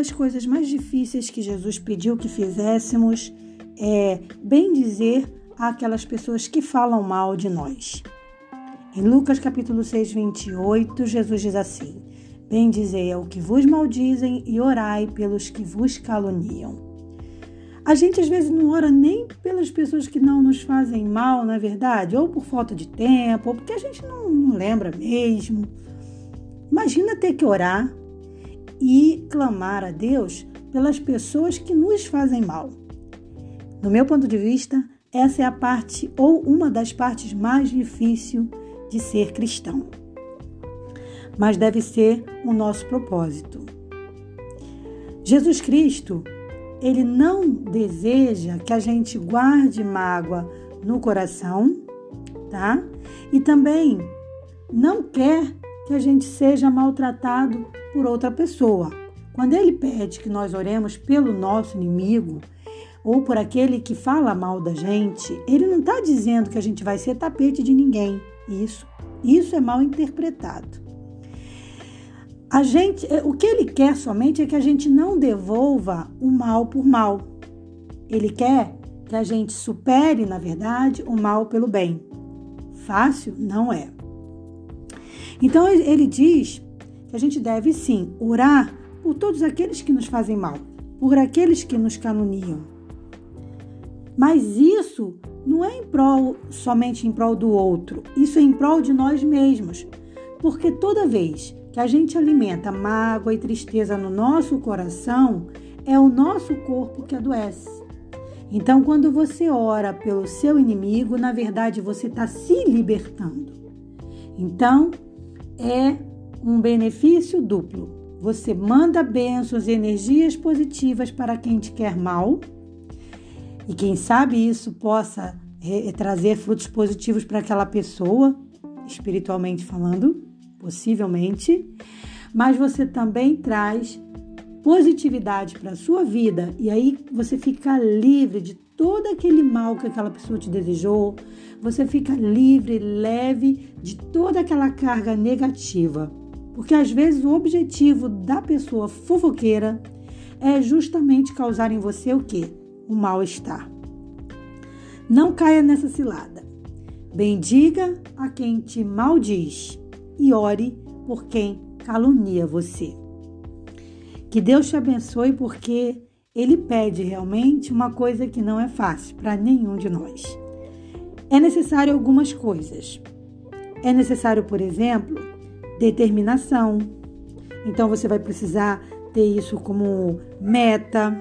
das coisas mais difíceis que Jesus pediu que fizéssemos é bem dizer àquelas pessoas que falam mal de nós. Em Lucas capítulo 6, 28, Jesus diz assim: Bendizei ao que vos maldizem e orai pelos que vos caluniam. A gente às vezes não ora nem pelas pessoas que não nos fazem mal, na é verdade, ou por falta de tempo, ou porque a gente não, não lembra mesmo. Imagina ter que orar e clamar a Deus pelas pessoas que nos fazem mal. No meu ponto de vista, essa é a parte ou uma das partes mais difíceis de ser cristão. Mas deve ser o nosso propósito. Jesus Cristo, ele não deseja que a gente guarde mágoa no coração, tá? E também não quer que a gente seja maltratado por outra pessoa. Quando ele pede que nós oremos pelo nosso inimigo ou por aquele que fala mal da gente, ele não está dizendo que a gente vai ser tapete de ninguém. Isso, isso é mal interpretado. A gente, é, o que ele quer somente é que a gente não devolva o mal por mal. Ele quer que a gente supere, na verdade, o mal pelo bem. Fácil não é. Então ele diz que a gente deve sim orar por todos aqueles que nos fazem mal, por aqueles que nos caluniam. Mas isso não é em prol somente em prol do outro, isso é em prol de nós mesmos. Porque toda vez que a gente alimenta mágoa e tristeza no nosso coração, é o nosso corpo que adoece. Então, quando você ora pelo seu inimigo, na verdade você está se libertando. Então, é um benefício duplo. Você manda bênçãos e energias positivas para quem te quer mal, e quem sabe isso possa é, trazer frutos positivos para aquela pessoa, espiritualmente falando, possivelmente, mas você também traz positividade para a sua vida. E aí você fica livre de todo aquele mal que aquela pessoa te desejou, você fica livre, leve de toda aquela carga negativa. Porque às vezes o objetivo da pessoa fofoqueira é justamente causar em você o que? O mal-estar. Não caia nessa cilada. Bendiga a quem te maldiz e ore por quem calunia você. Que Deus te abençoe porque ele pede realmente uma coisa que não é fácil para nenhum de nós. É necessário algumas coisas. É necessário, por exemplo, determinação. Então você vai precisar ter isso como meta.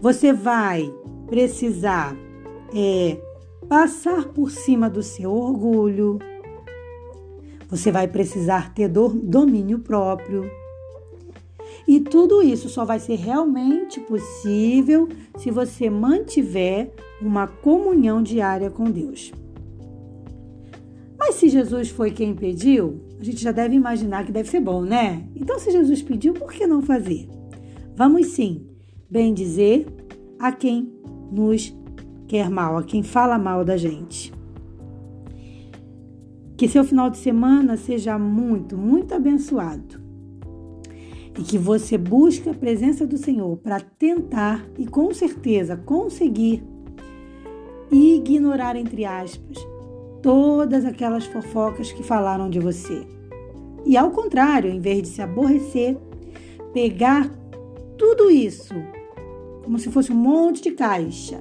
Você vai precisar é, passar por cima do seu orgulho. Você vai precisar ter domínio próprio. E tudo isso só vai ser realmente possível se você mantiver uma comunhão diária com Deus. Mas se Jesus foi quem pediu, a gente já deve imaginar que deve ser bom, né? Então, se Jesus pediu, por que não fazer? Vamos sim, bem dizer a quem nos quer mal, a quem fala mal da gente. Que seu final de semana seja muito, muito abençoado e que você busque a presença do Senhor para tentar e com certeza conseguir ignorar, entre aspas, todas aquelas fofocas que falaram de você. E ao contrário, em vez de se aborrecer, pegar tudo isso como se fosse um monte de caixa.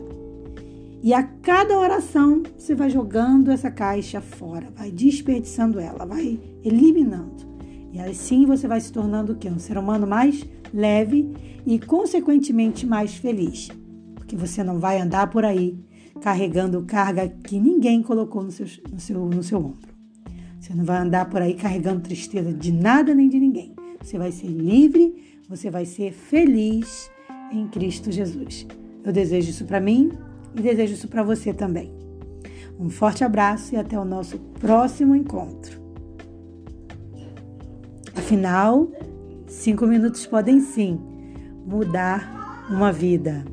E a cada oração você vai jogando essa caixa fora, vai desperdiçando ela, vai eliminando. E assim você vai se tornando o quê? Um ser humano mais leve e, consequentemente, mais feliz. Porque você não vai andar por aí carregando carga que ninguém colocou no seu, no seu, no seu ombro. Você não vai andar por aí carregando tristeza de nada nem de ninguém. Você vai ser livre, você vai ser feliz em Cristo Jesus. Eu desejo isso para mim e desejo isso para você também. Um forte abraço e até o nosso próximo encontro. Afinal, cinco minutos podem sim mudar uma vida.